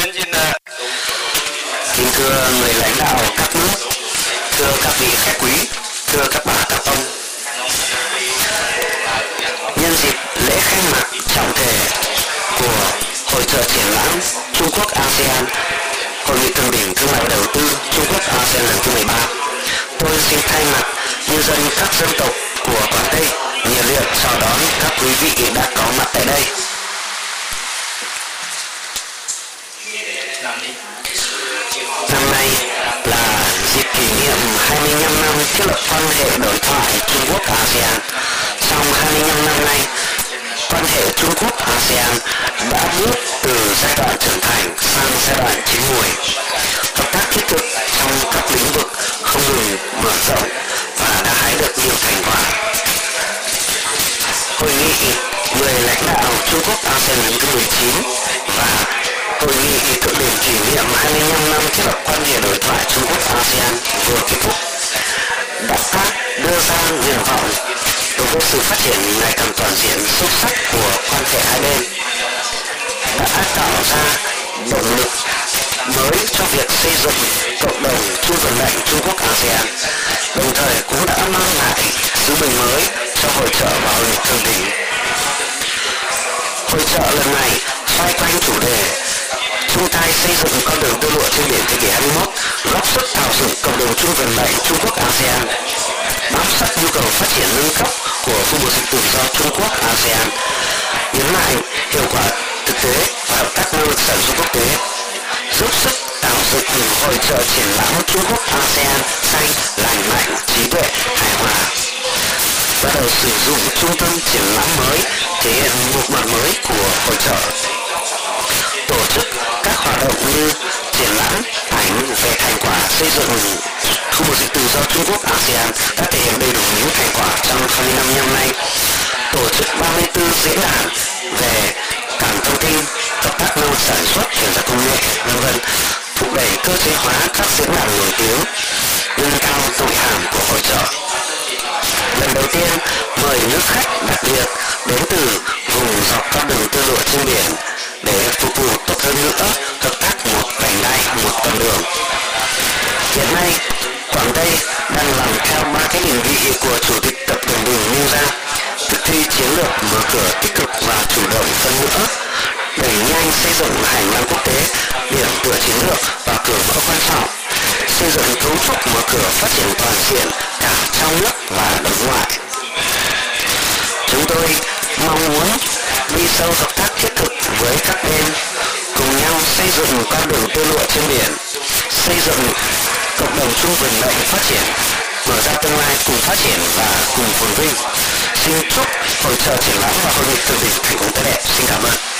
Ờ, kính thưa người lãnh đạo các nước, thưa các vị khách quý, thưa các bà các ông. Nhân dịp lễ khai mạc trọng thể của Hội trợ triển lãm Trung Quốc ASEAN, Hội nghị thượng đỉnh thương mại đầu tư Trung Quốc ASEAN lần thứ 13, tôi xin thay mặt nhân dân các dân tộc của Quảng Tây nhiệt liệt chào đón các quý vị đã có mặt tại đây. Năm nay là dịp kỷ niệm 25 năm thiết lập quan hệ đối thoại Trung Quốc ASEAN. Trong 25 năm nay, quan hệ Trung Quốc ASEAN đã bước từ giai đoạn trưởng thành sang giai đoạn chín mùi. Hợp tác thiết thực trong các lĩnh vực không ngừng mở rộng và đã hái được nhiều thành quả. Hội nghị người lãnh đạo Trung Quốc ASEAN lần thứ 19 và Hội nghị thượng đỉnh kỷ niệm 25 năm thiết lập quan hệ đối thoại Trung Quốc ASEAN vừa kết thúc đã phát đưa ra nguyện vọng đối với sự phát triển ngày càng toàn diện, sâu sắc của quan hệ hai bên, đã tạo ra động lực mới cho việc xây dựng cộng đồng chung vận mệnh Trung Quốc ASEAN, đồng thời cũng đã mang lại sứ mệnh mới cho hội trợ và hội thượng đỉnh. Hội trợ lần này xoay quanh chủ đề chung tay xây dựng con đường tơ lụa trên biển thế kỷ 21, góp sức tạo dựng cộng đồng chung vận mệnh Trung Quốc ASEAN, bám sát nhu cầu phát triển nâng cấp của khu vực dịch tự do Trung Quốc ASEAN, nhấn mạnh hiệu quả thực tế và hợp tác năng lực sản xuất quốc tế, giúp sức tạo dựng hội trợ triển lãm Trung Quốc ASEAN xanh, lành mạnh, trí tuệ, hài hòa. Bắt đầu sử dụng trung tâm triển lãm mới thể hiện một mặt mới xây dựng khu vực tự do Trung Quốc ASEAN đã thể hiện đầy đủ những thành quả trong 25 năm nay tổ chức 34 diễn đàn về cảng thông tin hợp tác nông sản xuất chuyển giao công nghệ vân vân thúc đẩy cơ chế hóa các diễn đàn nổi tiếng nâng cao nội hàm của hội trợ lần đầu tiên mời nước khách đặc biệt đến từ vùng dọc các đường tơ lụa trên biển để phục vụ tốt hơn nữa hợp tác một vành đai một con đường hiện nay, quảng tây đang làm theo ba cái định vị của chủ tịch tập cận bình nêu ra thực thi chiến lược mở cửa tích cực và chủ động hơn nữa, đẩy nhanh xây dựng hành lang quốc tế, điểm tựa chiến lược và cửa ngõ quan trọng, xây dựng cấu trúc mở cửa phát triển toàn diện cả trong nước và đối ngoại chúng tôi mong muốn đi sâu hợp tác thiết thực với các bên, cùng nhau xây dựng con đường tơ lụa trên biển, xây dựng cộng đồng chung vận mệnh phát triển, mở ra tương lai cùng phát triển và cùng phồn vinh. Xin chúc hội trợ triển lãm và hội nghị thượng đỉnh thành công tốt đẹp. Xin cảm ơn.